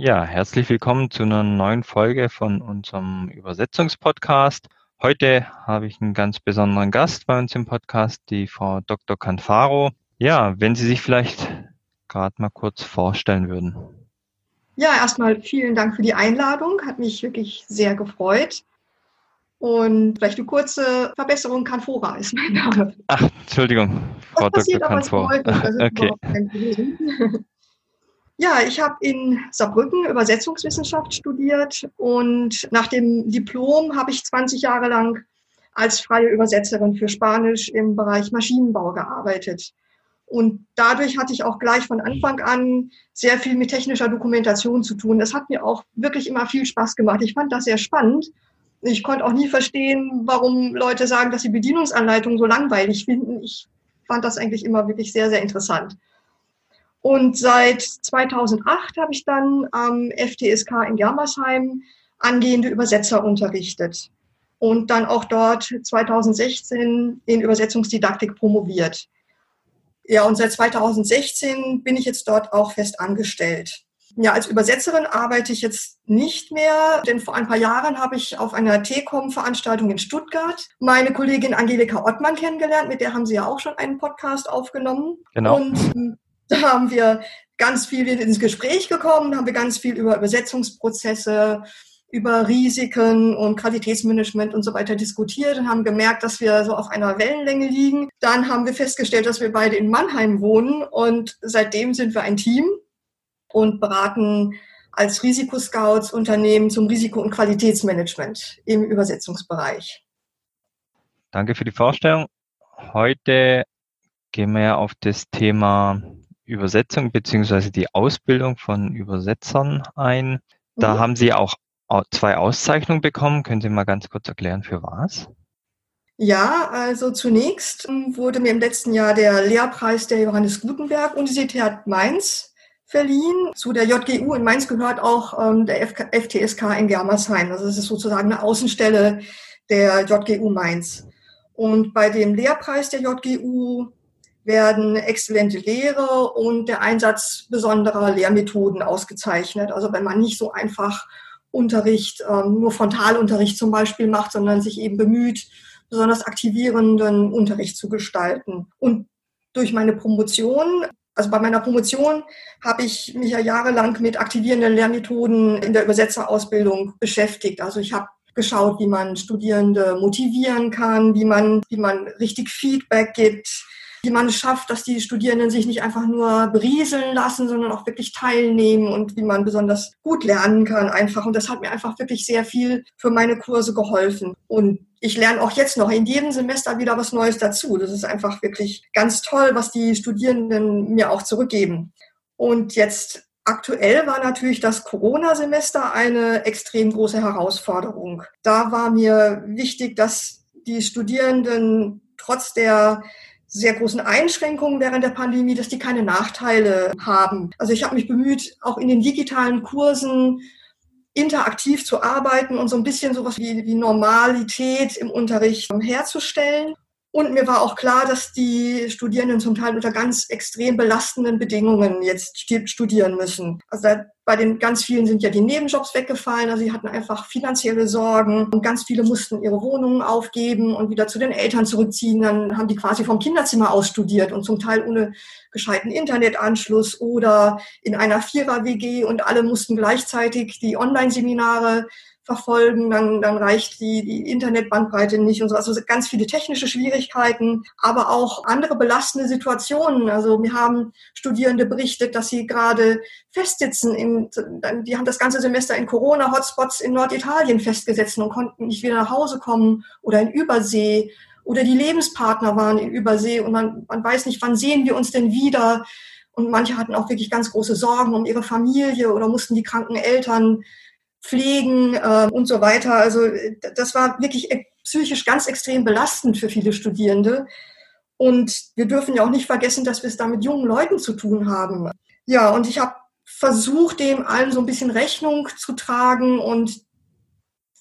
Ja, herzlich willkommen zu einer neuen Folge von unserem Übersetzungspodcast. Heute habe ich einen ganz besonderen Gast bei uns im Podcast, die Frau Dr. Canfaro. Ja, wenn Sie sich vielleicht gerade mal kurz vorstellen würden. Ja, erstmal vielen Dank für die Einladung. Hat mich wirklich sehr gefreut. Und vielleicht eine kurze Verbesserung, Canfora ist mein Name. Ach, Entschuldigung, Frau das Dr. Canfora. okay. Ja, ich habe in Saarbrücken Übersetzungswissenschaft studiert und nach dem Diplom habe ich 20 Jahre lang als freie Übersetzerin für Spanisch im Bereich Maschinenbau gearbeitet. Und dadurch hatte ich auch gleich von Anfang an sehr viel mit technischer Dokumentation zu tun. Das hat mir auch wirklich immer viel Spaß gemacht. Ich fand das sehr spannend. Ich konnte auch nie verstehen, warum Leute sagen, dass sie Bedienungsanleitungen so langweilig finden. Ich fand das eigentlich immer wirklich sehr, sehr interessant. Und seit 2008 habe ich dann am FTSK in Germersheim angehende Übersetzer unterrichtet und dann auch dort 2016 in Übersetzungsdidaktik promoviert. Ja, und seit 2016 bin ich jetzt dort auch fest angestellt. Ja, als Übersetzerin arbeite ich jetzt nicht mehr, denn vor ein paar Jahren habe ich auf einer T-Com-Veranstaltung in Stuttgart meine Kollegin Angelika Ottmann kennengelernt, mit der haben Sie ja auch schon einen Podcast aufgenommen. Genau. Und da haben wir ganz viel ins Gespräch gekommen, haben wir ganz viel über Übersetzungsprozesse, über Risiken und Qualitätsmanagement und so weiter diskutiert und haben gemerkt, dass wir so auf einer Wellenlänge liegen. Dann haben wir festgestellt, dass wir beide in Mannheim wohnen und seitdem sind wir ein Team und beraten als Risikoscouts Unternehmen zum Risiko- und Qualitätsmanagement im Übersetzungsbereich. Danke für die Vorstellung. Heute gehen wir auf das Thema Übersetzung beziehungsweise die Ausbildung von Übersetzern ein. Da mhm. haben Sie auch zwei Auszeichnungen bekommen. Können Sie mal ganz kurz erklären, für was? Ja, also zunächst wurde mir im letzten Jahr der Lehrpreis der Johannes Gutenberg Universität Mainz verliehen. Zu der JGU in Mainz gehört auch ähm, der FK, FTSK in Germersheim. Also es ist sozusagen eine Außenstelle der JGU Mainz. Und bei dem Lehrpreis der JGU werden exzellente Lehre und der Einsatz besonderer Lehrmethoden ausgezeichnet. Also wenn man nicht so einfach Unterricht, ähm, nur Frontalunterricht zum Beispiel macht, sondern sich eben bemüht, besonders aktivierenden Unterricht zu gestalten. Und durch meine Promotion, also bei meiner Promotion habe ich mich ja jahrelang mit aktivierenden Lehrmethoden in der Übersetzerausbildung beschäftigt. Also ich habe geschaut, wie man Studierende motivieren kann, wie man, wie man richtig Feedback gibt, wie man es schafft, dass die Studierenden sich nicht einfach nur berieseln lassen, sondern auch wirklich teilnehmen und wie man besonders gut lernen kann einfach. Und das hat mir einfach wirklich sehr viel für meine Kurse geholfen. Und ich lerne auch jetzt noch in jedem Semester wieder was Neues dazu. Das ist einfach wirklich ganz toll, was die Studierenden mir auch zurückgeben. Und jetzt Aktuell war natürlich das Corona-Semester eine extrem große Herausforderung. Da war mir wichtig, dass die Studierenden trotz der sehr großen Einschränkungen während der Pandemie, dass die keine Nachteile haben. Also ich habe mich bemüht, auch in den digitalen Kursen interaktiv zu arbeiten und so ein bisschen sowas wie, wie Normalität im Unterricht herzustellen. Und mir war auch klar, dass die Studierenden zum Teil unter ganz extrem belastenden Bedingungen jetzt studieren müssen. Also bei den ganz vielen sind ja die Nebenjobs weggefallen. Also sie hatten einfach finanzielle Sorgen und ganz viele mussten ihre Wohnungen aufgeben und wieder zu den Eltern zurückziehen. Dann haben die quasi vom Kinderzimmer aus studiert und zum Teil ohne gescheiten Internetanschluss oder in einer Vierer-WG und alle mussten gleichzeitig die Online-Seminare verfolgen, dann, dann reicht die, die Internetbandbreite nicht und so. Also ganz viele technische Schwierigkeiten, aber auch andere belastende Situationen. Also wir haben Studierende berichtet, dass sie gerade festsitzen. In, die haben das ganze Semester in Corona-Hotspots in Norditalien festgesetzt und konnten nicht wieder nach Hause kommen oder in Übersee. Oder die Lebenspartner waren in Übersee und man, man weiß nicht, wann sehen wir uns denn wieder. Und manche hatten auch wirklich ganz große Sorgen um ihre Familie oder mussten die kranken Eltern pflegen äh, und so weiter. Also das war wirklich e-, psychisch ganz extrem belastend für viele Studierende. Und wir dürfen ja auch nicht vergessen, dass wir es da mit jungen Leuten zu tun haben. Ja, und ich habe versucht, dem allen so ein bisschen Rechnung zu tragen und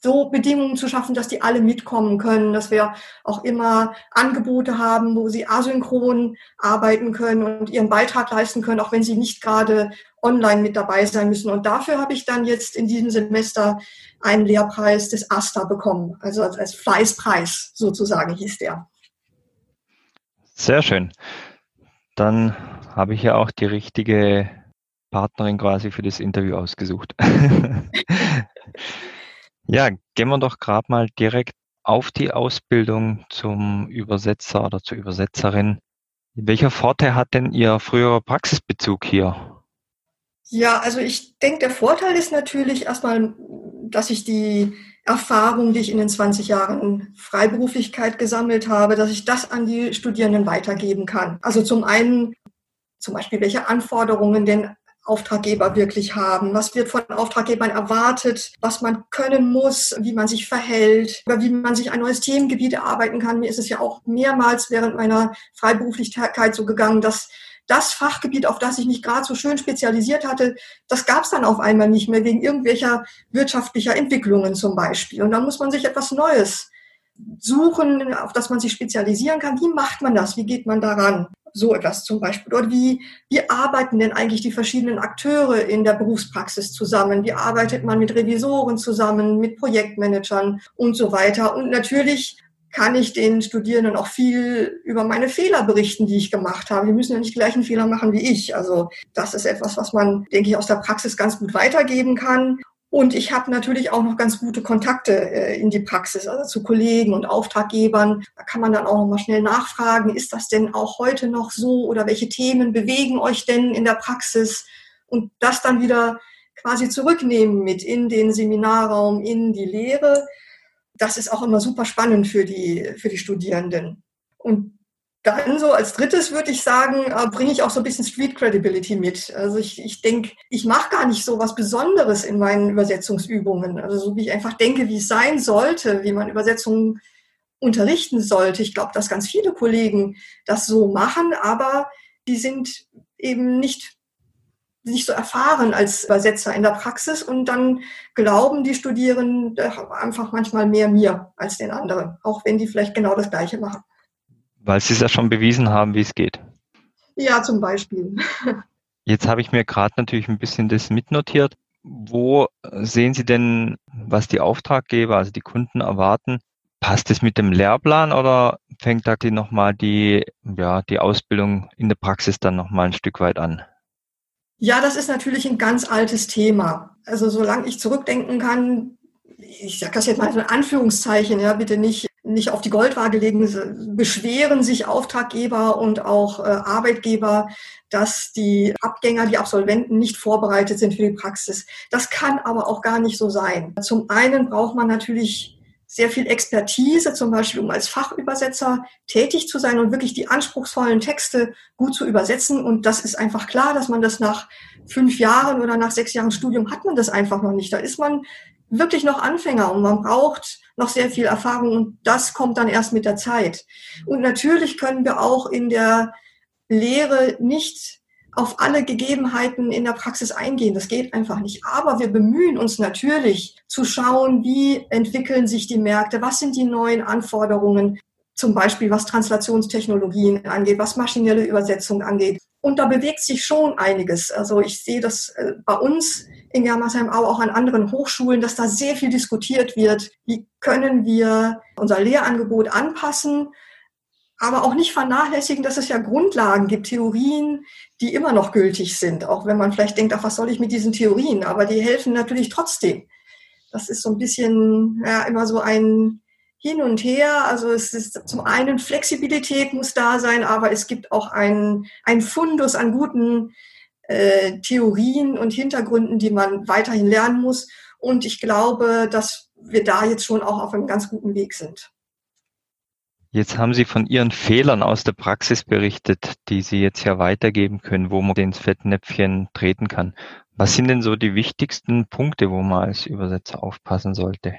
so Bedingungen zu schaffen, dass die alle mitkommen können, dass wir auch immer Angebote haben, wo sie asynchron arbeiten können und ihren Beitrag leisten können, auch wenn sie nicht gerade online mit dabei sein müssen. Und dafür habe ich dann jetzt in diesem Semester einen Lehrpreis des AStA bekommen, also als Fleißpreis sozusagen hieß der. Sehr schön. Dann habe ich ja auch die richtige Partnerin quasi für das Interview ausgesucht. ja, gehen wir doch gerade mal direkt auf die Ausbildung zum Übersetzer oder zur Übersetzerin. Welcher Vorteil hat denn Ihr früherer Praxisbezug hier? Ja, also ich denke, der Vorteil ist natürlich erstmal, dass ich die Erfahrung, die ich in den 20 Jahren Freiberuflichkeit gesammelt habe, dass ich das an die Studierenden weitergeben kann. Also zum einen zum Beispiel, welche Anforderungen denn Auftraggeber wirklich haben, was wird von Auftraggebern erwartet, was man können muss, wie man sich verhält, oder wie man sich ein neues Themengebiet erarbeiten kann. Mir ist es ja auch mehrmals während meiner Freiberuflichkeit so gegangen, dass das Fachgebiet, auf das ich mich gerade so schön spezialisiert hatte, das gab es dann auf einmal nicht mehr wegen irgendwelcher wirtschaftlicher Entwicklungen zum Beispiel. Und dann muss man sich etwas Neues suchen, auf das man sich spezialisieren kann. Wie macht man das? Wie geht man daran? So etwas zum Beispiel. Oder wie, wie arbeiten denn eigentlich die verschiedenen Akteure in der Berufspraxis zusammen? Wie arbeitet man mit Revisoren zusammen, mit Projektmanagern und so weiter? Und natürlich kann ich den Studierenden auch viel über meine Fehler berichten, die ich gemacht habe. Die müssen ja nicht die gleichen Fehler machen wie ich. Also das ist etwas, was man, denke ich, aus der Praxis ganz gut weitergeben kann. Und ich habe natürlich auch noch ganz gute Kontakte äh, in die Praxis, also zu Kollegen und Auftraggebern. Da kann man dann auch noch mal schnell nachfragen, ist das denn auch heute noch so oder welche Themen bewegen euch denn in der Praxis? Und das dann wieder quasi zurücknehmen mit in den Seminarraum, in die Lehre. Das ist auch immer super spannend für die, für die Studierenden. Und dann so als drittes würde ich sagen, äh, bringe ich auch so ein bisschen Street Credibility mit. Also ich, ich denke, ich mache gar nicht so was Besonderes in meinen Übersetzungsübungen. Also so wie ich einfach denke, wie es sein sollte, wie man Übersetzungen unterrichten sollte. Ich glaube, dass ganz viele Kollegen das so machen, aber die sind eben nicht nicht so erfahren als Übersetzer in der Praxis und dann glauben die Studierenden einfach manchmal mehr mir als den anderen, auch wenn die vielleicht genau das Gleiche machen. Weil Sie es ja schon bewiesen haben, wie es geht. Ja, zum Beispiel. Jetzt habe ich mir gerade natürlich ein bisschen das mitnotiert. Wo sehen Sie denn, was die Auftraggeber, also die Kunden erwarten? Passt es mit dem Lehrplan oder fängt da die nochmal die, ja, die Ausbildung in der Praxis dann nochmal ein Stück weit an? Ja, das ist natürlich ein ganz altes Thema. Also solange ich zurückdenken kann, ich sage das jetzt mal in Anführungszeichen, ja, bitte nicht nicht auf die Goldwaage legen, beschweren sich Auftraggeber und auch äh, Arbeitgeber, dass die Abgänger, die Absolventen nicht vorbereitet sind für die Praxis. Das kann aber auch gar nicht so sein. Zum einen braucht man natürlich sehr viel Expertise, zum Beispiel um als Fachübersetzer tätig zu sein und wirklich die anspruchsvollen Texte gut zu übersetzen. Und das ist einfach klar, dass man das nach fünf Jahren oder nach sechs Jahren Studium hat man das einfach noch nicht. Da ist man wirklich noch Anfänger und man braucht noch sehr viel Erfahrung und das kommt dann erst mit der Zeit. Und natürlich können wir auch in der Lehre nicht auf alle Gegebenheiten in der Praxis eingehen. Das geht einfach nicht. Aber wir bemühen uns natürlich zu schauen, wie entwickeln sich die Märkte, was sind die neuen Anforderungen, zum Beispiel was Translationstechnologien angeht, was maschinelle Übersetzung angeht. Und da bewegt sich schon einiges. Also ich sehe das äh, bei uns in Germersheim, aber auch an anderen Hochschulen, dass da sehr viel diskutiert wird. Wie können wir unser Lehrangebot anpassen? Aber auch nicht vernachlässigen, dass es ja Grundlagen gibt, Theorien, die immer noch gültig sind, auch wenn man vielleicht denkt, ach, was soll ich mit diesen Theorien? Aber die helfen natürlich trotzdem. Das ist so ein bisschen ja, immer so ein Hin und Her. Also es ist zum einen Flexibilität muss da sein, aber es gibt auch ein, ein Fundus an guten äh, Theorien und Hintergründen, die man weiterhin lernen muss. Und ich glaube, dass wir da jetzt schon auch auf einem ganz guten Weg sind. Jetzt haben Sie von Ihren Fehlern aus der Praxis berichtet, die Sie jetzt ja weitergeben können, wo man ins Fettnäpfchen treten kann. Was sind denn so die wichtigsten Punkte, wo man als Übersetzer aufpassen sollte?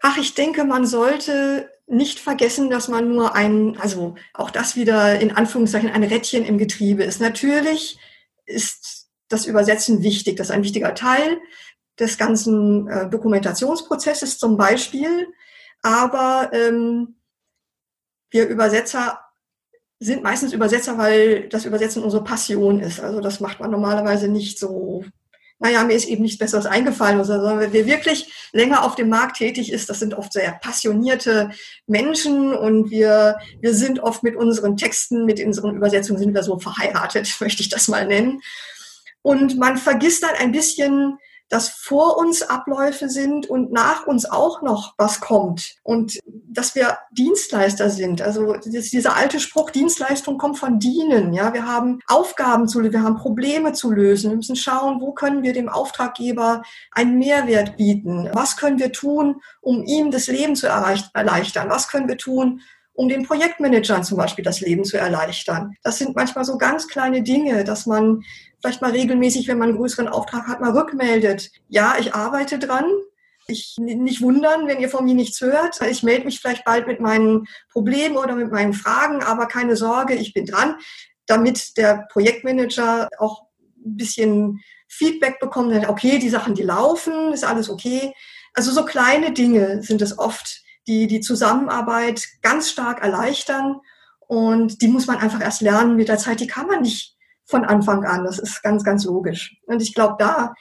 Ach, ich denke, man sollte nicht vergessen, dass man nur ein, also auch das wieder in Anführungszeichen ein Rädchen im Getriebe ist. Natürlich ist das Übersetzen wichtig. Das ist ein wichtiger Teil des ganzen äh, Dokumentationsprozesses zum Beispiel. Aber ähm, wir Übersetzer sind meistens Übersetzer, weil das Übersetzen unsere Passion ist. Also das macht man normalerweise nicht so naja, mir ist eben nichts Besseres eingefallen, sondern wer wirklich länger auf dem Markt tätig ist, das sind oft sehr passionierte Menschen und wir, wir sind oft mit unseren Texten, mit unseren Übersetzungen sind wir so verheiratet, möchte ich das mal nennen. Und man vergisst dann ein bisschen dass vor uns Abläufe sind und nach uns auch noch was kommt und dass wir Dienstleister sind. Also dieser alte Spruch, Dienstleistung kommt von dienen. Ja, wir haben Aufgaben zu lösen, wir haben Probleme zu lösen. Wir müssen schauen, wo können wir dem Auftraggeber einen Mehrwert bieten? Was können wir tun, um ihm das Leben zu erleichtern? Was können wir tun, um den Projektmanagern zum Beispiel das Leben zu erleichtern. Das sind manchmal so ganz kleine Dinge, dass man vielleicht mal regelmäßig, wenn man einen größeren Auftrag hat, mal rückmeldet. Ja, ich arbeite dran. Ich nicht wundern, wenn ihr von mir nichts hört. Ich melde mich vielleicht bald mit meinen Problemen oder mit meinen Fragen, aber keine Sorge, ich bin dran, damit der Projektmanager auch ein bisschen Feedback bekommt, okay, die Sachen, die laufen, ist alles okay. Also so kleine Dinge sind es oft, die die Zusammenarbeit ganz stark erleichtern. Und die muss man einfach erst lernen mit der Zeit. Die kann man nicht von Anfang an. Das ist ganz, ganz logisch. Und ich glaube, da,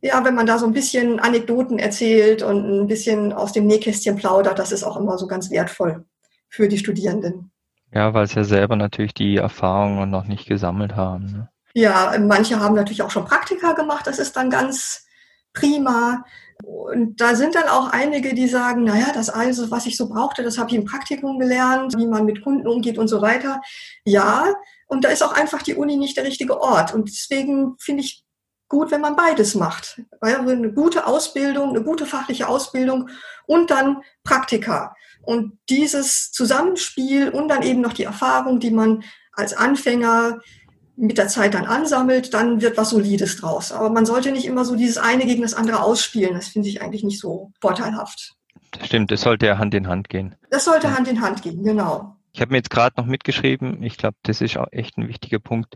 ja, wenn man da so ein bisschen Anekdoten erzählt und ein bisschen aus dem Nähkästchen plaudert, das ist auch immer so ganz wertvoll für die Studierenden. Ja, weil sie ja selber natürlich die Erfahrungen noch nicht gesammelt haben. Ne? Ja, manche haben natürlich auch schon Praktika gemacht. Das ist dann ganz prima. Und da sind dann auch einige, die sagen, naja, das alles, was ich so brauchte, das habe ich im Praktikum gelernt, wie man mit Kunden umgeht und so weiter. Ja, und da ist auch einfach die Uni nicht der richtige Ort. Und deswegen finde ich gut, wenn man beides macht. Eine gute Ausbildung, eine gute fachliche Ausbildung und dann Praktika. Und dieses Zusammenspiel und dann eben noch die Erfahrung, die man als Anfänger mit der Zeit dann ansammelt, dann wird was Solides draus. Aber man sollte nicht immer so dieses eine gegen das andere ausspielen. Das finde ich eigentlich nicht so vorteilhaft. Das stimmt, es sollte ja Hand in Hand gehen. Das sollte ja. Hand in Hand gehen, genau. Ich habe mir jetzt gerade noch mitgeschrieben, ich glaube, das ist auch echt ein wichtiger Punkt,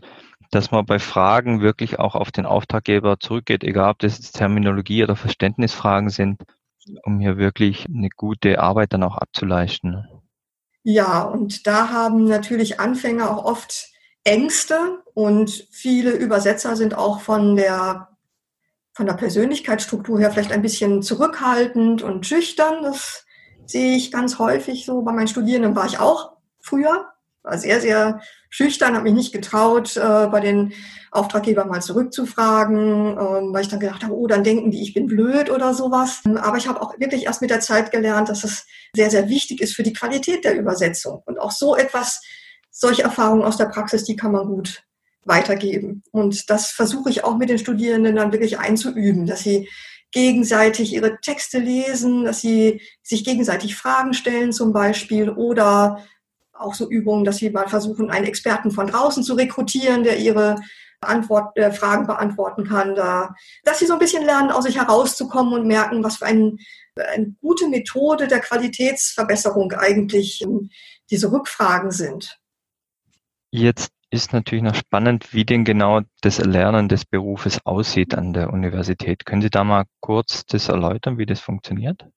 dass man bei Fragen wirklich auch auf den Auftraggeber zurückgeht, egal ob das jetzt Terminologie oder Verständnisfragen sind, um hier wirklich eine gute Arbeit dann auch abzuleisten. Ja, und da haben natürlich Anfänger auch oft Ängste und viele Übersetzer sind auch von der von der Persönlichkeitsstruktur her vielleicht ein bisschen zurückhaltend und schüchtern. Das sehe ich ganz häufig so. Bei meinen Studierenden war ich auch früher, war sehr, sehr schüchtern, habe mich nicht getraut, äh, bei den Auftraggebern mal zurückzufragen, äh, weil ich dann gedacht habe, oh, dann denken die, ich bin blöd oder sowas. Aber ich habe auch wirklich erst mit der Zeit gelernt, dass es sehr, sehr wichtig ist für die Qualität der Übersetzung. Und auch so etwas solche Erfahrungen aus der Praxis, die kann man gut weitergeben. Und das versuche ich auch mit den Studierenden dann wirklich einzuüben, dass sie gegenseitig ihre Texte lesen, dass sie sich gegenseitig Fragen stellen zum Beispiel oder auch so Übungen, dass sie mal versuchen, einen Experten von draußen zu rekrutieren, der ihre Antwort, äh, Fragen beantworten kann, da, dass sie so ein bisschen lernen, aus sich herauszukommen und merken, was für ein, eine gute Methode der Qualitätsverbesserung eigentlich ähm, diese Rückfragen sind. Jetzt ist natürlich noch spannend, wie denn genau das Erlernen des Berufes aussieht an der Universität. Können Sie da mal kurz das erläutern, wie das funktioniert?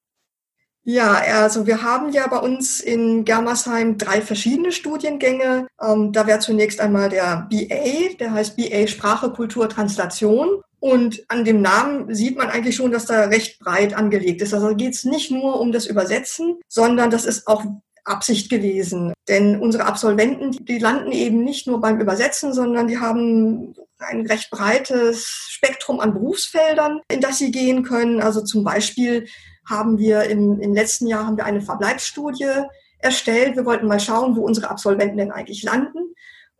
Ja, also wir haben ja bei uns in Germersheim drei verschiedene Studiengänge. Ähm, da wäre zunächst einmal der BA, der heißt BA Sprache, Kultur, Translation. Und an dem Namen sieht man eigentlich schon, dass da recht breit angelegt ist. Also geht es nicht nur um das Übersetzen, sondern das ist auch Absicht gewesen. Denn unsere Absolventen, die landen eben nicht nur beim Übersetzen, sondern die haben ein recht breites Spektrum an Berufsfeldern, in das sie gehen können. Also zum Beispiel haben wir im, im letzten Jahr haben wir eine Verbleibsstudie erstellt. Wir wollten mal schauen, wo unsere Absolventen denn eigentlich landen.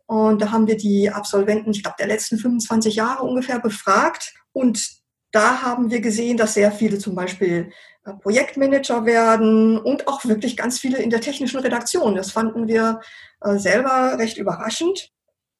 Und da haben wir die Absolventen, ich glaube, der letzten 25 Jahre ungefähr befragt. Und da haben wir gesehen, dass sehr viele zum Beispiel äh, Projektmanager werden und auch wirklich ganz viele in der technischen Redaktion. Das fanden wir äh, selber recht überraschend.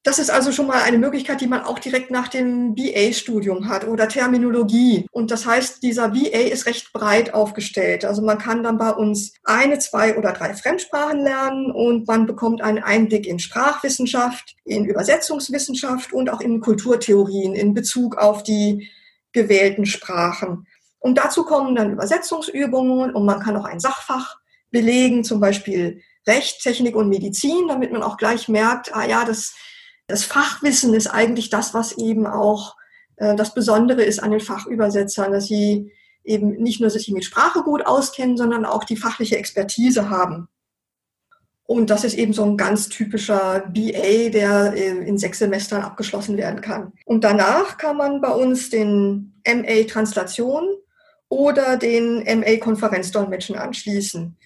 Das ist also schon mal eine Möglichkeit, die man auch direkt nach dem BA-Studium hat oder Terminologie. Und das heißt, dieser BA ist recht breit aufgestellt. Also man kann dann bei uns eine, zwei oder drei Fremdsprachen lernen und man bekommt einen Einblick in Sprachwissenschaft, in Übersetzungswissenschaft und auch in Kulturtheorien in Bezug auf die gewählten Sprachen. Und dazu kommen dann Übersetzungsübungen und man kann auch ein Sachfach belegen, zum Beispiel Recht, Technik und Medizin, damit man auch gleich merkt, ah ja, das, das Fachwissen ist eigentlich das, was eben auch äh, das Besondere ist an den Fachübersetzern, dass sie eben nicht nur sich mit Sprache gut auskennen, sondern auch die fachliche Expertise haben. Und das ist eben so ein ganz typischer BA, der in sechs Semestern abgeschlossen werden kann. Und danach kann man bei uns den MA Translation oder den MA Konferenzdolmetschen anschließen.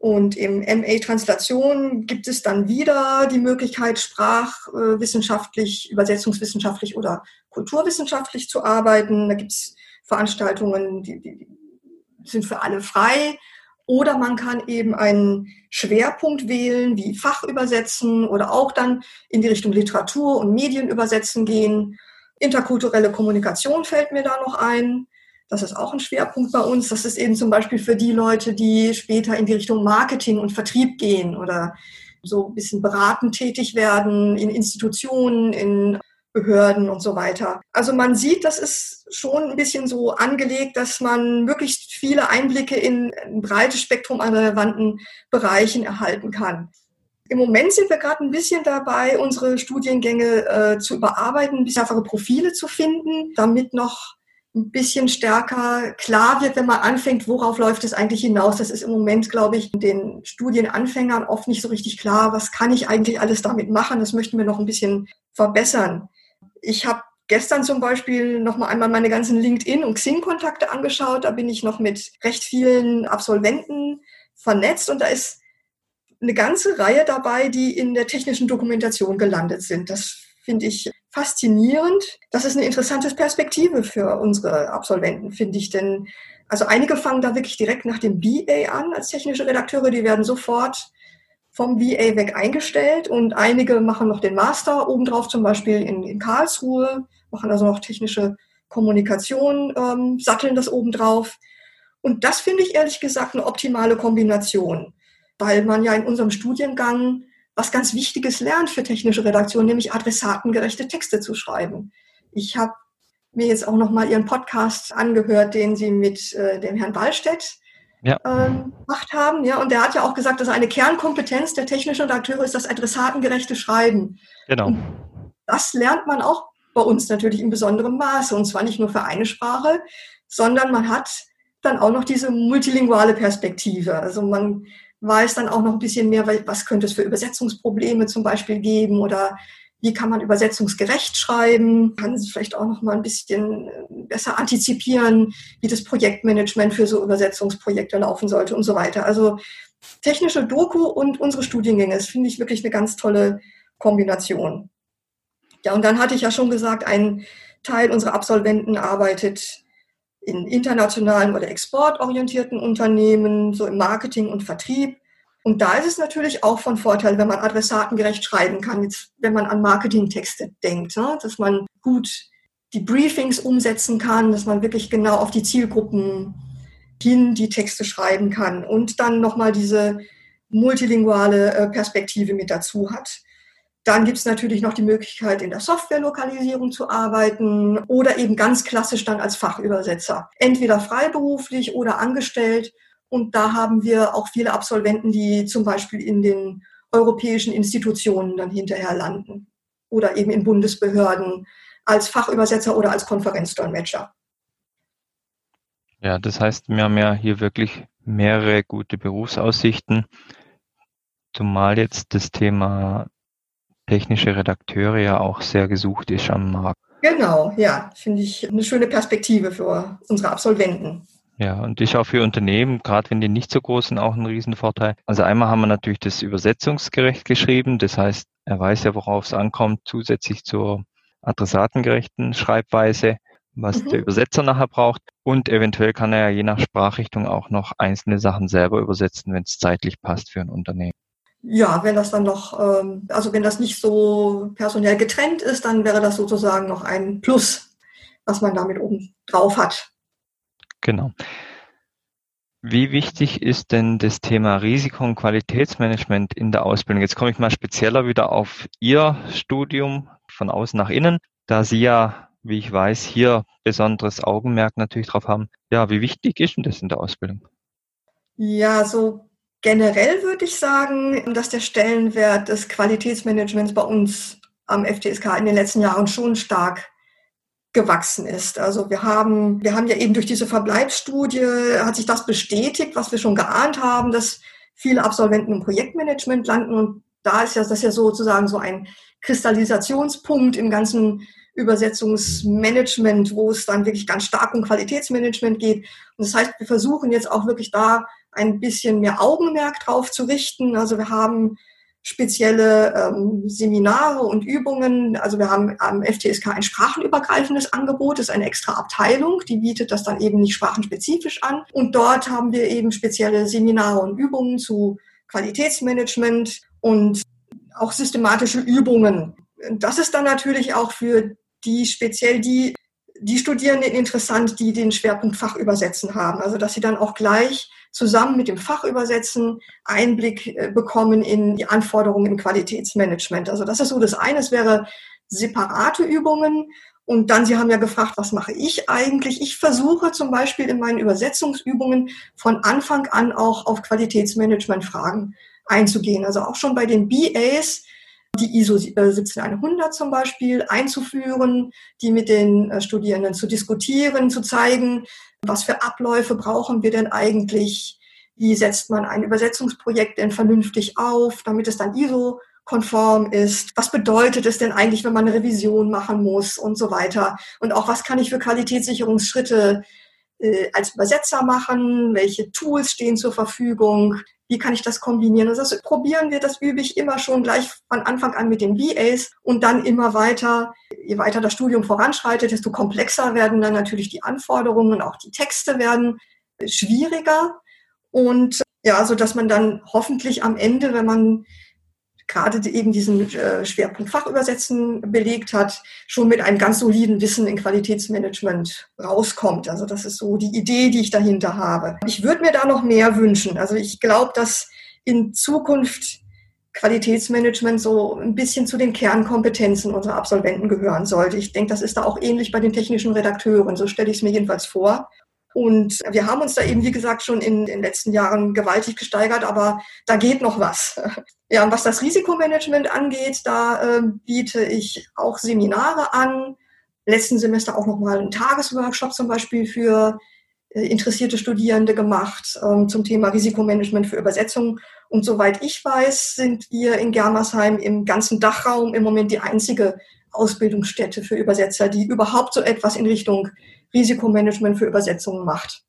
Und im MA Translation gibt es dann wieder die Möglichkeit, sprachwissenschaftlich, übersetzungswissenschaftlich oder kulturwissenschaftlich zu arbeiten. Da gibt es Veranstaltungen, die, die sind für alle frei. Oder man kann eben einen Schwerpunkt wählen, wie Fachübersetzen oder auch dann in die Richtung Literatur und Medienübersetzen gehen. Interkulturelle Kommunikation fällt mir da noch ein. Das ist auch ein Schwerpunkt bei uns. Das ist eben zum Beispiel für die Leute, die später in die Richtung Marketing und Vertrieb gehen oder so ein bisschen beratend tätig werden in Institutionen, in Behörden und so weiter. Also man sieht, das ist schon ein bisschen so angelegt, dass man möglichst viele Einblicke in ein breites Spektrum an relevanten Bereichen erhalten kann. Im Moment sind wir gerade ein bisschen dabei, unsere Studiengänge äh, zu überarbeiten, bessere Profile zu finden, damit noch ein bisschen stärker klar wird, wenn man anfängt, worauf läuft es eigentlich hinaus. Das ist im Moment, glaube ich, den Studienanfängern oft nicht so richtig klar, was kann ich eigentlich alles damit machen. Das möchten wir noch ein bisschen verbessern. Ich habe gestern zum Beispiel noch mal einmal meine ganzen LinkedIn- und Xing-Kontakte angeschaut. Da bin ich noch mit recht vielen Absolventen vernetzt und da ist eine ganze Reihe dabei, die in der technischen Dokumentation gelandet sind. Das finde ich faszinierend. Das ist eine interessante Perspektive für unsere Absolventen, finde ich. Denn also einige fangen da wirklich direkt nach dem BA an als technische Redakteure. Die werden sofort vom VA weg eingestellt und einige machen noch den Master obendrauf, zum Beispiel in, in Karlsruhe, machen also noch technische Kommunikation, ähm, satteln das obendrauf. Und das finde ich ehrlich gesagt eine optimale Kombination, weil man ja in unserem Studiengang was ganz Wichtiges lernt für technische Redaktion, nämlich adressatengerechte Texte zu schreiben. Ich habe mir jetzt auch noch mal Ihren Podcast angehört, den Sie mit äh, dem Herrn Wallstedt ja. ähm, gemacht haben. Ja, und der hat ja auch gesagt, dass eine Kernkompetenz der technischen Redakteure ist das adressatengerechte Schreiben. Genau. Und das lernt man auch bei uns natürlich in besonderem Maße. Und zwar nicht nur für eine Sprache, sondern man hat dann auch noch diese multilinguale Perspektive. Also man weiß dann auch noch ein bisschen mehr, was könnte es für Übersetzungsprobleme zum Beispiel geben oder wie kann man übersetzungsgerecht schreiben, kann es vielleicht auch noch mal ein bisschen äh, besser antizipieren, wie das Projektmanagement für so Übersetzungsprojekte laufen sollte und so weiter. Also technische Doku und unsere Studiengänge, das finde ich wirklich eine ganz tolle Kombination. Ja, und dann hatte ich ja schon gesagt, ein Teil unserer Absolventen arbeitet in internationalen oder exportorientierten Unternehmen, so im Marketing und Vertrieb. Und da ist es natürlich auch von Vorteil, wenn man adressatengerecht schreiben kann, jetzt, wenn man an Marketingtexte denkt, ne? dass man gut die Briefings umsetzen kann, dass man wirklich genau auf die Zielgruppen hin die Texte schreiben kann und dann nochmal diese multilinguale äh, Perspektive mit dazu hat. Dann gibt es natürlich noch die Möglichkeit, in der Softwarelokalisierung zu arbeiten oder eben ganz klassisch dann als Fachübersetzer. Entweder freiberuflich oder angestellt und da haben wir auch viele Absolventen, die zum Beispiel in den europäischen Institutionen dann hinterher landen oder eben in Bundesbehörden als Fachübersetzer oder als Konferenzdolmetscher. Ja, das heißt, wir haben ja hier wirklich mehrere gute Berufsaussichten, zumal jetzt das Thema technische Redakteure ja auch sehr gesucht ist am Markt. Genau, ja, finde ich eine schöne Perspektive für unsere Absolventen. Ja, und ist auch für Unternehmen, gerade wenn die nicht so groß sind, auch ein Riesenvorteil. Also einmal haben wir natürlich das übersetzungsgerecht geschrieben. Das heißt, er weiß ja, worauf es ankommt, zusätzlich zur adressatengerechten Schreibweise, was mhm. der Übersetzer nachher braucht. Und eventuell kann er ja je nach Sprachrichtung auch noch einzelne Sachen selber übersetzen, wenn es zeitlich passt für ein Unternehmen. Ja, wenn das dann noch, ähm, also wenn das nicht so personell getrennt ist, dann wäre das sozusagen noch ein Plus, was man damit oben drauf hat. Genau. Wie wichtig ist denn das Thema Risiko- und Qualitätsmanagement in der Ausbildung? Jetzt komme ich mal spezieller wieder auf Ihr Studium von außen nach innen, da Sie ja, wie ich weiß, hier besonderes Augenmerk natürlich drauf haben. Ja, wie wichtig ist denn das in der Ausbildung? Ja, so generell würde ich sagen, dass der Stellenwert des Qualitätsmanagements bei uns am FTSK in den letzten Jahren schon stark gewachsen ist. Also wir haben, wir haben ja eben durch diese Verbleibsstudie hat sich das bestätigt, was wir schon geahnt haben, dass viele Absolventen im Projektmanagement landen und da ist ja das ist ja sozusagen so ein Kristallisationspunkt im ganzen Übersetzungsmanagement, wo es dann wirklich ganz stark um Qualitätsmanagement geht. Und das heißt, wir versuchen jetzt auch wirklich da ein bisschen mehr Augenmerk drauf zu richten. Also wir haben spezielle ähm, Seminare und Übungen. Also wir haben am FTSK ein sprachenübergreifendes Angebot, das ist eine extra Abteilung, die bietet das dann eben nicht sprachenspezifisch an. Und dort haben wir eben spezielle Seminare und Übungen zu Qualitätsmanagement und auch systematische Übungen. Das ist dann natürlich auch für die speziell die die Studierenden interessant, die den Schwerpunkt Fachübersetzen haben. Also dass sie dann auch gleich zusammen mit dem Fachübersetzen Einblick äh, bekommen in die Anforderungen im Qualitätsmanagement. Also das ist so das eine. Es wäre separate Übungen. Und dann, Sie haben ja gefragt, was mache ich eigentlich? Ich versuche zum Beispiel in meinen Übersetzungsübungen von Anfang an auch auf Qualitätsmanagement-Fragen einzugehen. Also auch schon bei den BAs die ISO 17100 äh, zum Beispiel einzuführen, die mit den äh, Studierenden zu diskutieren, zu zeigen, was für Abläufe brauchen wir denn eigentlich? Wie setzt man ein Übersetzungsprojekt denn vernünftig auf, damit es dann ISO konform ist. Was bedeutet es denn eigentlich, wenn man eine Revision machen muss und so weiter? Und auch was kann ich für Qualitätssicherungsschritte äh, als Übersetzer machen? Welche Tools stehen zur Verfügung? Wie kann ich das kombinieren? Also das probieren wir, das übe ich immer schon gleich von Anfang an mit den VAs und dann immer weiter. Je weiter das Studium voranschreitet, desto komplexer werden dann natürlich die Anforderungen und auch die Texte werden schwieriger. Und ja, so dass man dann hoffentlich am Ende, wenn man gerade eben diesen äh, Schwerpunkt Fachübersetzen belegt hat, schon mit einem ganz soliden Wissen in Qualitätsmanagement rauskommt. Also das ist so die Idee, die ich dahinter habe. Ich würde mir da noch mehr wünschen. Also ich glaube, dass in Zukunft Qualitätsmanagement so ein bisschen zu den Kernkompetenzen unserer Absolventen gehören sollte. Ich denke, das ist da auch ähnlich bei den technischen Redakteuren. So stelle ich es mir jedenfalls vor. Und wir haben uns da eben, wie gesagt, schon in den letzten Jahren gewaltig gesteigert, aber da geht noch was. Ja, und was das Risikomanagement angeht, da äh, biete ich auch Seminare an. Letzten Semester auch nochmal einen Tagesworkshop zum Beispiel für äh, interessierte Studierende gemacht ähm, zum Thema Risikomanagement für Übersetzung. Und soweit ich weiß, sind wir in Germersheim im ganzen Dachraum im Moment die einzige Ausbildungsstätte für Übersetzer, die überhaupt so etwas in Richtung Risikomanagement für Übersetzungen macht.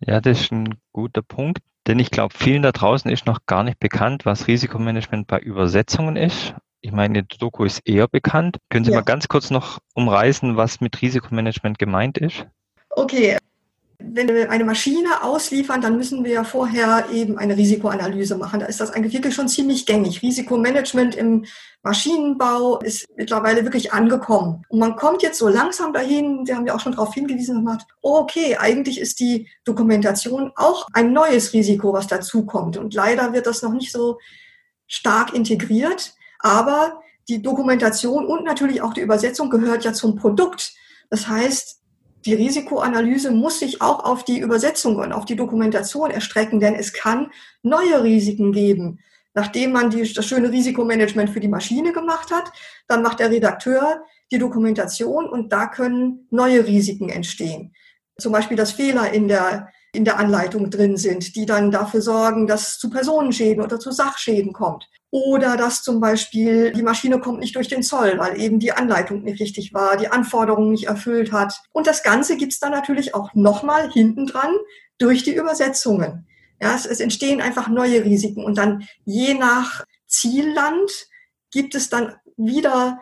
Ja, das ist ein guter Punkt, denn ich glaube, vielen da draußen ist noch gar nicht bekannt, was Risikomanagement bei Übersetzungen ist. Ich meine, die Doku ist eher bekannt. Können Sie ja. mal ganz kurz noch umreißen, was mit Risikomanagement gemeint ist? Okay, wenn wir eine Maschine ausliefern, dann müssen wir ja vorher eben eine Risikoanalyse machen. Da ist das eigentlich wirklich schon ziemlich gängig. Risikomanagement im Maschinenbau ist mittlerweile wirklich angekommen. Und man kommt jetzt so langsam dahin, Sie haben ja auch schon darauf hingewiesen, gemacht, oh, okay, eigentlich ist die Dokumentation auch ein neues Risiko, was dazukommt. Und leider wird das noch nicht so stark integriert. Aber die Dokumentation und natürlich auch die Übersetzung gehört ja zum Produkt. Das heißt, die Risikoanalyse muss sich auch auf die Übersetzung und auf die Dokumentation erstrecken, denn es kann neue Risiken geben. Nachdem man die, das schöne Risikomanagement für die Maschine gemacht hat, dann macht der Redakteur die Dokumentation und da können neue Risiken entstehen. Zum Beispiel, dass Fehler in der, in der Anleitung drin sind, die dann dafür sorgen, dass es zu Personenschäden oder zu Sachschäden kommt. Oder dass zum Beispiel die Maschine kommt nicht durch den Zoll, weil eben die Anleitung nicht richtig war, die Anforderungen nicht erfüllt hat. Und das Ganze gibt's dann natürlich auch nochmal hinten dran durch die Übersetzungen. Ja, es, es entstehen einfach neue Risiken. Und dann je nach Zielland gibt es dann wieder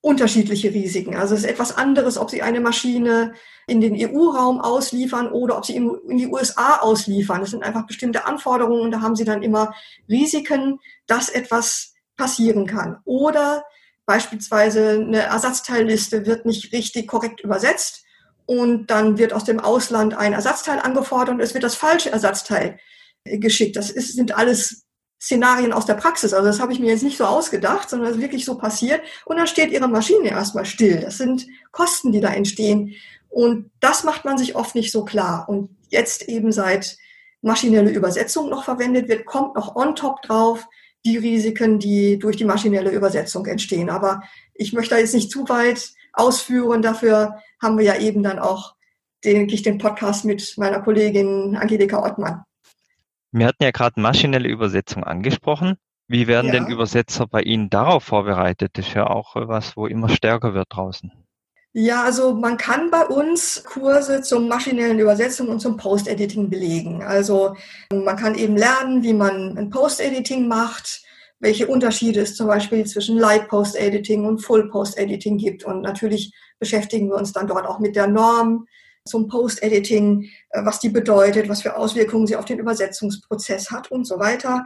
unterschiedliche Risiken. Also es ist etwas anderes, ob Sie eine Maschine in den EU-Raum ausliefern oder ob Sie in die USA ausliefern. Das sind einfach bestimmte Anforderungen und da haben Sie dann immer Risiken, dass etwas passieren kann. Oder beispielsweise eine Ersatzteilliste wird nicht richtig korrekt übersetzt und dann wird aus dem Ausland ein Ersatzteil angefordert und es wird das falsche Ersatzteil geschickt. Das ist, sind alles Szenarien aus der Praxis. Also das habe ich mir jetzt nicht so ausgedacht, sondern das ist wirklich so passiert. Und dann steht Ihre Maschine erstmal still. Das sind Kosten, die da entstehen. Und das macht man sich oft nicht so klar. Und jetzt eben seit maschinelle Übersetzung noch verwendet wird, kommt noch on top drauf die Risiken, die durch die maschinelle Übersetzung entstehen. Aber ich möchte da jetzt nicht zu weit ausführen. Dafür haben wir ja eben dann auch, denke ich, den Podcast mit meiner Kollegin Angelika Ottmann. Wir hatten ja gerade maschinelle Übersetzung angesprochen. Wie werden ja. denn Übersetzer bei Ihnen darauf vorbereitet? Das ist ja auch was, wo immer stärker wird draußen. Ja, also man kann bei uns Kurse zum maschinellen Übersetzung und zum Post-Editing belegen. Also man kann eben lernen, wie man ein Post-Editing macht, welche Unterschiede es zum Beispiel zwischen Light Post-Editing und Full Post-Editing gibt. Und natürlich beschäftigen wir uns dann dort auch mit der Norm zum Post-Editing, äh, was die bedeutet, was für Auswirkungen sie auf den Übersetzungsprozess hat und so weiter.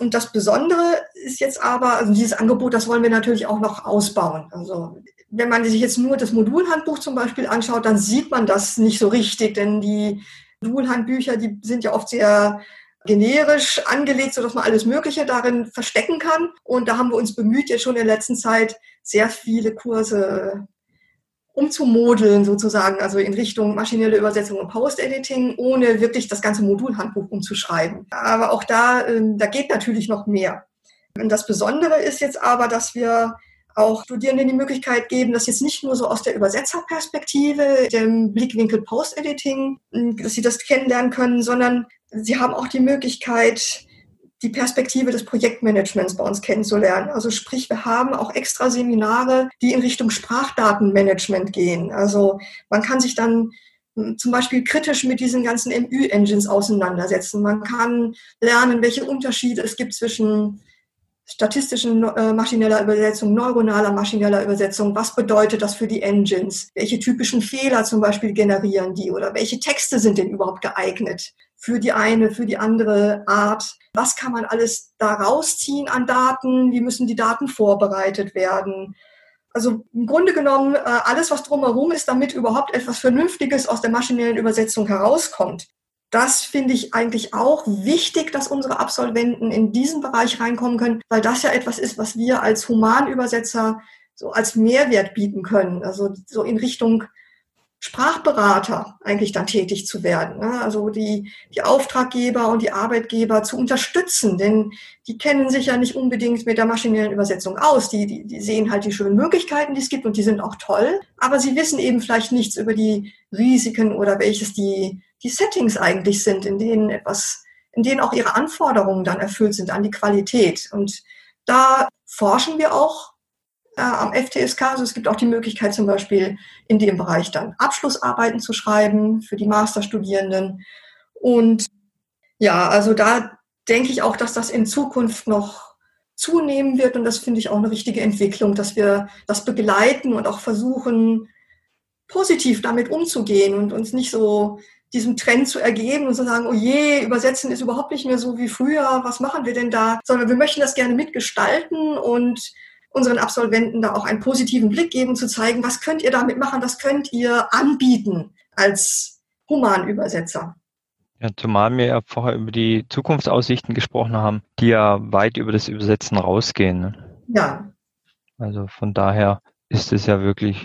Und das Besondere ist jetzt aber, also dieses Angebot, das wollen wir natürlich auch noch ausbauen. Also wenn man sich jetzt nur das Modulhandbuch zum Beispiel anschaut, dann sieht man das nicht so richtig, denn die Modulhandbücher, die sind ja oft sehr generisch angelegt, sodass man alles Mögliche darin verstecken kann. Und da haben wir uns bemüht, jetzt schon in der letzten Zeit sehr viele Kurse umzumodeln sozusagen, also in Richtung maschinelle Übersetzung und Post-Editing, ohne wirklich das ganze Modulhandbuch umzuschreiben. Aber auch da, ähm, da geht natürlich noch mehr. Und das Besondere ist jetzt aber, dass wir auch Studierenden die Möglichkeit geben, das jetzt nicht nur so aus der Übersetzerperspektive, dem Blickwinkel Post-Editing, dass sie das kennenlernen können, sondern sie haben auch die Möglichkeit, die Perspektive des Projektmanagements bei uns kennenzulernen. Also sprich, wir haben auch extra Seminare, die in Richtung Sprachdatenmanagement gehen. Also man kann sich dann hm, zum Beispiel kritisch mit diesen ganzen MÜ-Engines auseinandersetzen. Man kann lernen, welche Unterschiede es gibt zwischen statistischen äh, maschineller Übersetzung, neuronaler maschineller Übersetzung, was bedeutet das für die Engines? Welche typischen Fehler zum Beispiel generieren die oder welche Texte sind denn überhaupt geeignet für die eine, für die andere Art? Was kann man alles da rausziehen an Daten? Wie müssen die Daten vorbereitet werden? Also im Grunde genommen äh, alles, was drumherum ist, damit überhaupt etwas Vernünftiges aus der maschinellen Übersetzung herauskommt das finde ich eigentlich auch wichtig, dass unsere Absolventen in diesen Bereich reinkommen können, weil das ja etwas ist, was wir als Humanübersetzer so als Mehrwert bieten können. Also so in Richtung Sprachberater eigentlich dann tätig zu werden. Ne? Also die, die Auftraggeber und die Arbeitgeber zu unterstützen, denn die kennen sich ja nicht unbedingt mit der maschinellen Übersetzung aus. Die, die, die sehen halt die schönen Möglichkeiten, die es gibt und die sind auch toll, aber sie wissen eben vielleicht nichts über die Risiken oder welches die, die Settings eigentlich sind, in denen etwas, in denen auch ihre Anforderungen dann erfüllt sind an die Qualität. Und da forschen wir auch äh, am FTSK. Also es gibt auch die Möglichkeit zum Beispiel in dem Bereich dann Abschlussarbeiten zu schreiben für die Masterstudierenden. Und ja, also da denke ich auch, dass das in Zukunft noch zunehmen wird. Und das finde ich auch eine richtige Entwicklung, dass wir das begleiten und auch versuchen, positiv damit umzugehen und uns nicht so diesem Trend zu ergeben und zu sagen, oh je, übersetzen ist überhaupt nicht mehr so wie früher, was machen wir denn da? Sondern wir möchten das gerne mitgestalten und unseren Absolventen da auch einen positiven Blick geben, zu zeigen, was könnt ihr damit machen, was könnt ihr anbieten als Humanübersetzer. Ja, zumal wir ja vorher über die Zukunftsaussichten gesprochen haben, die ja weit über das Übersetzen rausgehen. Ne? Ja. Also von daher ist es ja wirklich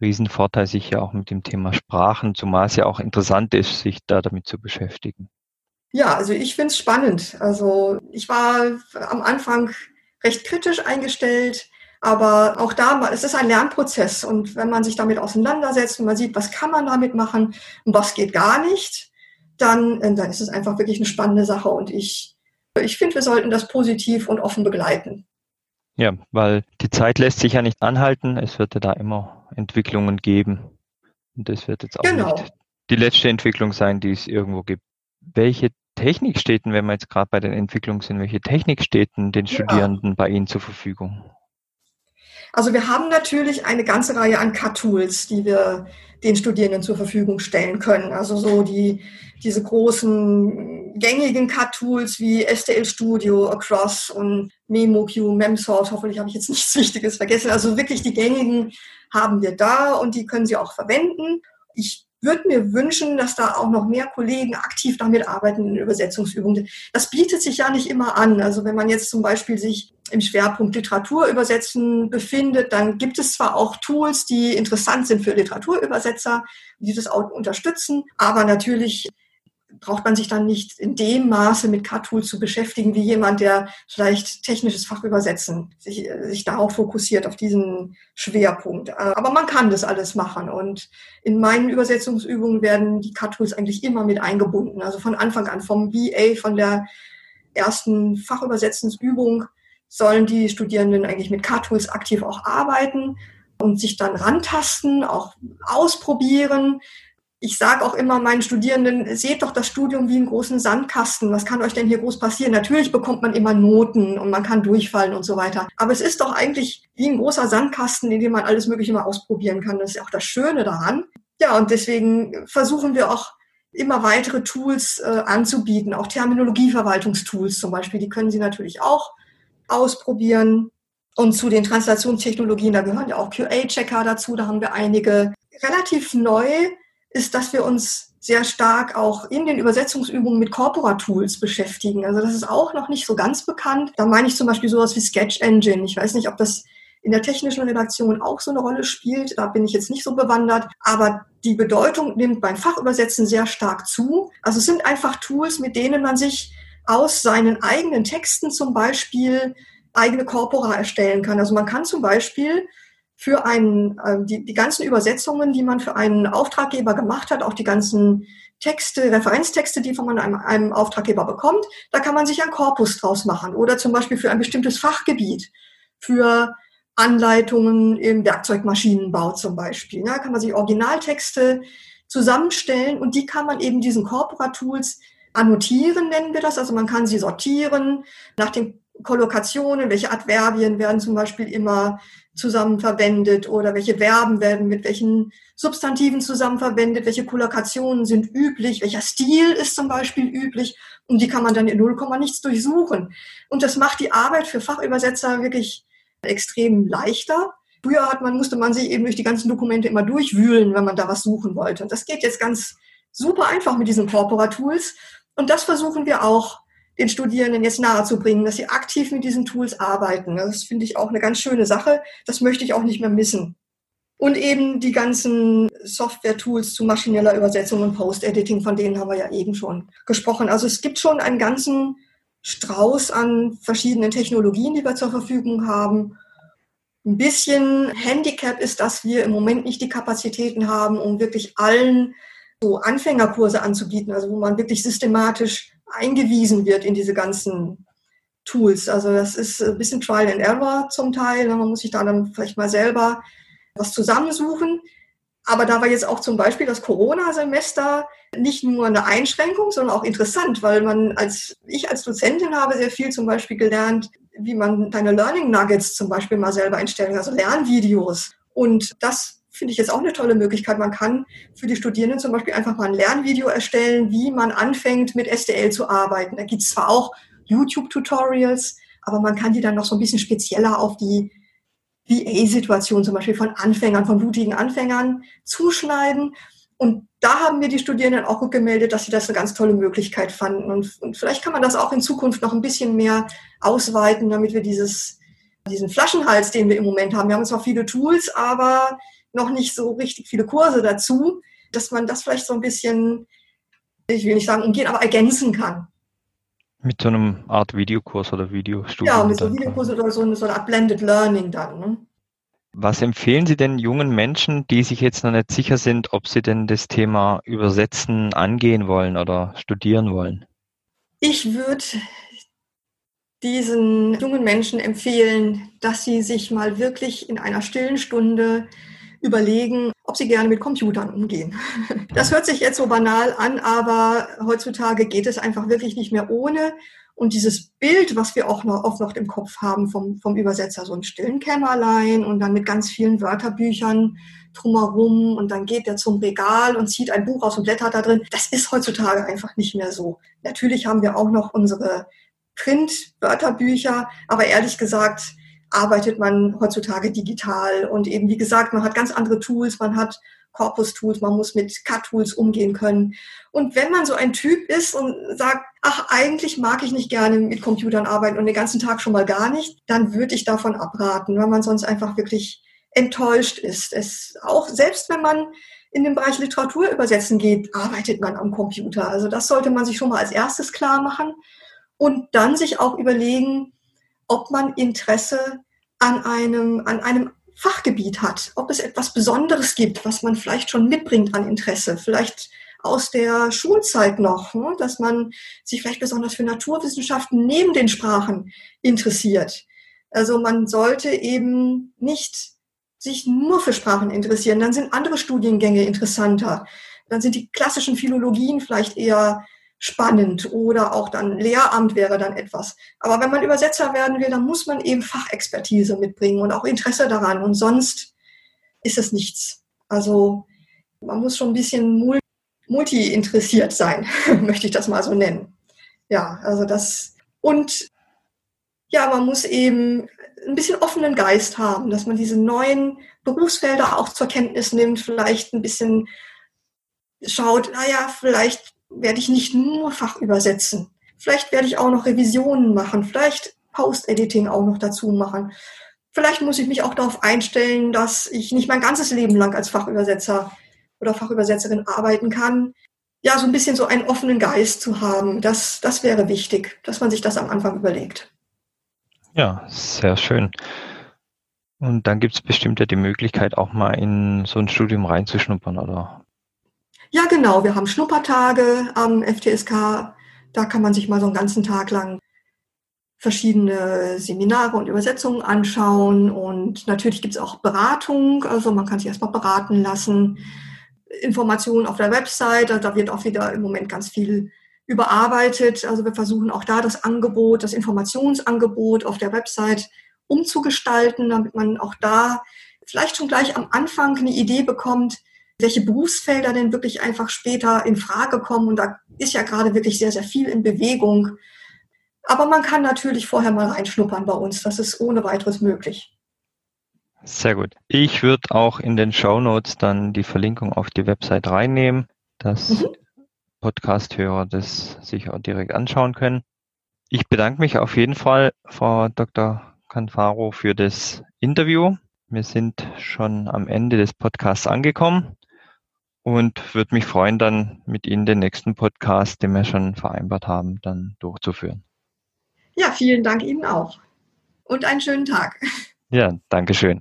Riesenvorteil sicher auch mit dem Thema Sprachen, zumal es ja auch interessant ist, sich da damit zu beschäftigen. Ja, also ich finde es spannend. Also ich war am Anfang recht kritisch eingestellt, aber auch da, es ist ein Lernprozess und wenn man sich damit auseinandersetzt und man sieht, was kann man damit machen und was geht gar nicht, dann, äh, dann ist es einfach wirklich eine spannende Sache und ich, ich finde, wir sollten das positiv und offen begleiten. Ja, weil die Zeit lässt sich ja nicht anhalten. Es wird ja da immer Entwicklungen geben. Und das wird jetzt auch genau. nicht die letzte Entwicklung sein, die es irgendwo gibt. Welche Technik steht denn, wenn wir jetzt gerade bei den Entwicklungen sind, welche Technik steht denn den Studierenden ja. bei Ihnen zur Verfügung? Also wir haben natürlich eine ganze Reihe an CAT-Tools, die wir den Studierenden zur Verfügung stellen können. Also so die, diese großen gängigen CAT-Tools wie STL Studio, Across und MemoQ, MemSource. Hoffentlich habe ich jetzt nichts Wichtiges vergessen. Also wirklich die gängigen haben wir da und die können Sie auch verwenden. Ich würde mir wünschen, dass da auch noch mehr Kollegen aktiv damit arbeiten in Übersetzungsübungen. Das bietet sich ja nicht immer an. Also wenn man jetzt zum Beispiel sich im Schwerpunkt Literaturübersetzen befindet, dann gibt es zwar auch Tools, die interessant sind für Literaturübersetzer, die das auch unterstützen, aber natürlich braucht man sich dann nicht in dem Maße mit CAD-Tools zu beschäftigen, wie jemand, der vielleicht technisches Fachübersetzen sich, sich darauf fokussiert, auf diesen Schwerpunkt. Aber man kann das alles machen. Und in meinen Übersetzungsübungen werden die CAD-Tools eigentlich immer mit eingebunden. Also von Anfang an, vom BA, von der ersten Fachübersetzensübung sollen die Studierenden eigentlich mit CAD-Tools aktiv auch arbeiten und sich dann rantasten, auch ausprobieren. Ich sage auch immer meinen Studierenden, seht doch das Studium wie einen großen Sandkasten. Was kann euch denn hier groß passieren? Natürlich bekommt man immer Noten und man kann durchfallen und so weiter. Aber es ist doch eigentlich wie ein großer Sandkasten, in dem man alles Mögliche mal ausprobieren kann. Das ist auch das Schöne daran. Ja, und deswegen versuchen wir auch immer weitere Tools äh, anzubieten, auch Terminologieverwaltungstools zum Beispiel. Die können Sie natürlich auch ausprobieren. Und zu den Translationstechnologien, da gehören ja auch QA-Checker dazu, da haben wir einige. Relativ neu ist, dass wir uns sehr stark auch in den Übersetzungsübungen mit Corpora-Tools beschäftigen. Also das ist auch noch nicht so ganz bekannt. Da meine ich zum Beispiel sowas wie Sketch Engine. Ich weiß nicht, ob das in der technischen Redaktion auch so eine Rolle spielt. Da bin ich jetzt nicht so bewandert. Aber die Bedeutung nimmt beim Fachübersetzen sehr stark zu. Also es sind einfach Tools, mit denen man sich aus seinen eigenen Texten zum Beispiel eigene Corpora erstellen kann. Also man kann zum Beispiel für einen, äh, die, die ganzen Übersetzungen, die man für einen Auftraggeber gemacht hat, auch die ganzen Texte, Referenztexte, die von einem, einem Auftraggeber bekommt, da kann man sich ein Korpus draus machen. Oder zum Beispiel für ein bestimmtes Fachgebiet, für Anleitungen im Werkzeugmaschinenbau zum Beispiel. Da kann man sich Originaltexte zusammenstellen und die kann man eben diesen Corpora-Tools annotieren, nennen wir das. Also man kann sie sortieren nach den Kollokationen, welche Adverbien werden zum Beispiel immer zusammen verwendet oder welche Verben werden mit welchen Substantiven zusammen verwendet, welche Kollokationen sind üblich, welcher Stil ist zum Beispiel üblich und die kann man dann in 0, nichts durchsuchen. Und das macht die Arbeit für Fachübersetzer wirklich extrem leichter. Früher hat man, musste man sich eben durch die ganzen Dokumente immer durchwühlen, wenn man da was suchen wollte. Und das geht jetzt ganz super einfach mit diesen Corpora-Tools. Und das versuchen wir auch den Studierenden jetzt nahezubringen, dass sie aktiv mit diesen Tools arbeiten. Das finde ich auch eine ganz schöne Sache. Das möchte ich auch nicht mehr missen. Und eben die ganzen Software-Tools zu maschineller Übersetzung und Post-Editing, von denen haben wir ja eben schon gesprochen. Also es gibt schon einen ganzen Strauß an verschiedenen Technologien, die wir zur Verfügung haben. Ein bisschen Handicap ist, dass wir im Moment nicht die Kapazitäten haben, um wirklich allen so Anfängerkurse anzubieten, also wo man wirklich systematisch eingewiesen wird in diese ganzen Tools. Also das ist ein bisschen Trial and Error zum Teil. Man muss sich da dann vielleicht mal selber was zusammensuchen. Aber da war jetzt auch zum Beispiel das Corona-Semester nicht nur eine Einschränkung, sondern auch interessant, weil man als, ich als Dozentin habe sehr viel zum Beispiel gelernt, wie man deine Learning Nuggets zum Beispiel mal selber einstellen, also Lernvideos. Und das finde ich jetzt auch eine tolle Möglichkeit. Man kann für die Studierenden zum Beispiel einfach mal ein Lernvideo erstellen, wie man anfängt mit STL zu arbeiten. Da gibt es zwar auch YouTube-Tutorials, aber man kann die dann noch so ein bisschen spezieller auf die VA-Situation zum Beispiel von Anfängern, von blutigen Anfängern zuschneiden. Und da haben mir die Studierenden auch gut gemeldet, dass sie das eine ganz tolle Möglichkeit fanden. Und, und vielleicht kann man das auch in Zukunft noch ein bisschen mehr ausweiten, damit wir dieses, diesen Flaschenhals, den wir im Moment haben. Wir haben zwar viele Tools, aber noch nicht so richtig viele Kurse dazu, dass man das vielleicht so ein bisschen, ich will nicht sagen umgehen, aber ergänzen kann. Mit so einem Art Videokurs oder Videostudium. Ja, mit so einem Videokurs oder so, so eine Art Blended Learning dann. Ne? Was empfehlen Sie denn jungen Menschen, die sich jetzt noch nicht sicher sind, ob sie denn das Thema Übersetzen angehen wollen oder studieren wollen? Ich würde diesen jungen Menschen empfehlen, dass sie sich mal wirklich in einer stillen Stunde überlegen, ob sie gerne mit Computern umgehen. Das hört sich jetzt so banal an, aber heutzutage geht es einfach wirklich nicht mehr ohne. Und dieses Bild, was wir auch noch oft noch im Kopf haben vom, vom Übersetzer, so ein stillen Kämmerlein und dann mit ganz vielen Wörterbüchern drumherum und dann geht er zum Regal und zieht ein Buch aus und blättert da drin. Das ist heutzutage einfach nicht mehr so. Natürlich haben wir auch noch unsere Print-Wörterbücher, aber ehrlich gesagt, arbeitet man heutzutage digital. Und eben, wie gesagt, man hat ganz andere Tools, man hat Corpus-Tools, man muss mit CAD-Tools umgehen können. Und wenn man so ein Typ ist und sagt, ach, eigentlich mag ich nicht gerne mit Computern arbeiten und den ganzen Tag schon mal gar nicht, dann würde ich davon abraten, weil man sonst einfach wirklich enttäuscht ist. Es auch, selbst wenn man in den Bereich Literaturübersetzen geht, arbeitet man am Computer. Also das sollte man sich schon mal als erstes klar machen und dann sich auch überlegen, ob man Interesse an einem, an einem Fachgebiet hat, ob es etwas Besonderes gibt, was man vielleicht schon mitbringt an Interesse, vielleicht aus der Schulzeit noch, ne, dass man sich vielleicht besonders für Naturwissenschaften neben den Sprachen interessiert. Also man sollte eben nicht sich nur für Sprachen interessieren, dann sind andere Studiengänge interessanter. Dann sind die klassischen Philologien vielleicht eher spannend oder auch dann Lehramt wäre dann etwas. Aber wenn man Übersetzer werden will, dann muss man eben Fachexpertise mitbringen und auch Interesse daran und sonst ist es nichts. Also man muss schon ein bisschen multi-interessiert sein, möchte ich das mal so nennen. Ja, also das und ja, man muss eben ein bisschen offenen Geist haben, dass man diese neuen Berufsfelder auch zur Kenntnis nimmt, vielleicht ein bisschen schaut, naja, vielleicht werde ich nicht nur Fach übersetzen. Vielleicht werde ich auch noch Revisionen machen, vielleicht Post-Editing auch noch dazu machen. Vielleicht muss ich mich auch darauf einstellen, dass ich nicht mein ganzes Leben lang als Fachübersetzer oder Fachübersetzerin arbeiten kann. Ja, so ein bisschen so einen offenen Geist zu haben, das, das wäre wichtig, dass man sich das am Anfang überlegt. Ja, sehr schön. Und dann gibt es bestimmt ja die Möglichkeit, auch mal in so ein Studium reinzuschnuppern, oder? Ja, genau. Wir haben Schnuppertage am FTSK. Da kann man sich mal so einen ganzen Tag lang verschiedene Seminare und Übersetzungen anschauen. Und natürlich gibt es auch Beratung. Also man kann sich erstmal beraten lassen. Informationen auf der Website. Da wird auch wieder im Moment ganz viel überarbeitet. Also wir versuchen auch da das Angebot, das Informationsangebot auf der Website umzugestalten, damit man auch da vielleicht schon gleich am Anfang eine Idee bekommt, welche Berufsfelder denn wirklich einfach später in Frage kommen. Und da ist ja gerade wirklich sehr, sehr viel in Bewegung. Aber man kann natürlich vorher mal reinschnuppern bei uns. Das ist ohne weiteres möglich. Sehr gut. Ich würde auch in den Show Notes dann die Verlinkung auf die Website reinnehmen, dass mhm. Podcast-Hörer das sich auch direkt anschauen können. Ich bedanke mich auf jeden Fall, Frau Dr. Canfaro, für das Interview. Wir sind schon am Ende des Podcasts angekommen und würde mich freuen, dann mit Ihnen den nächsten Podcast, den wir schon vereinbart haben, dann durchzuführen. Ja, vielen Dank Ihnen auch und einen schönen Tag. Ja, danke schön.